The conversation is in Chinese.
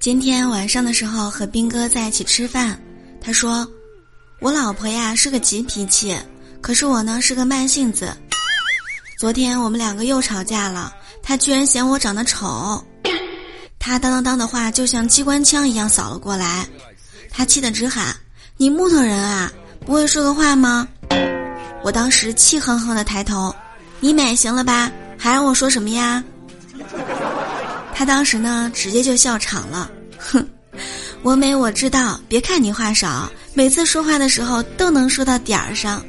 今天晚上的时候和兵哥在一起吃饭，他说：“我老婆呀是个急脾气，可是我呢是个慢性子。昨天我们两个又吵架了，他居然嫌我长得丑，他当当当的话就像机关枪一样扫了过来，他气得直喊：‘你木头人啊，不会说个话吗？’我当时气哼哼的抬头，你美行了吧？还让我说什么呀？”他当时呢，直接就笑场了，哼，我美我知道，别看你话少，每次说话的时候都能说到点儿上。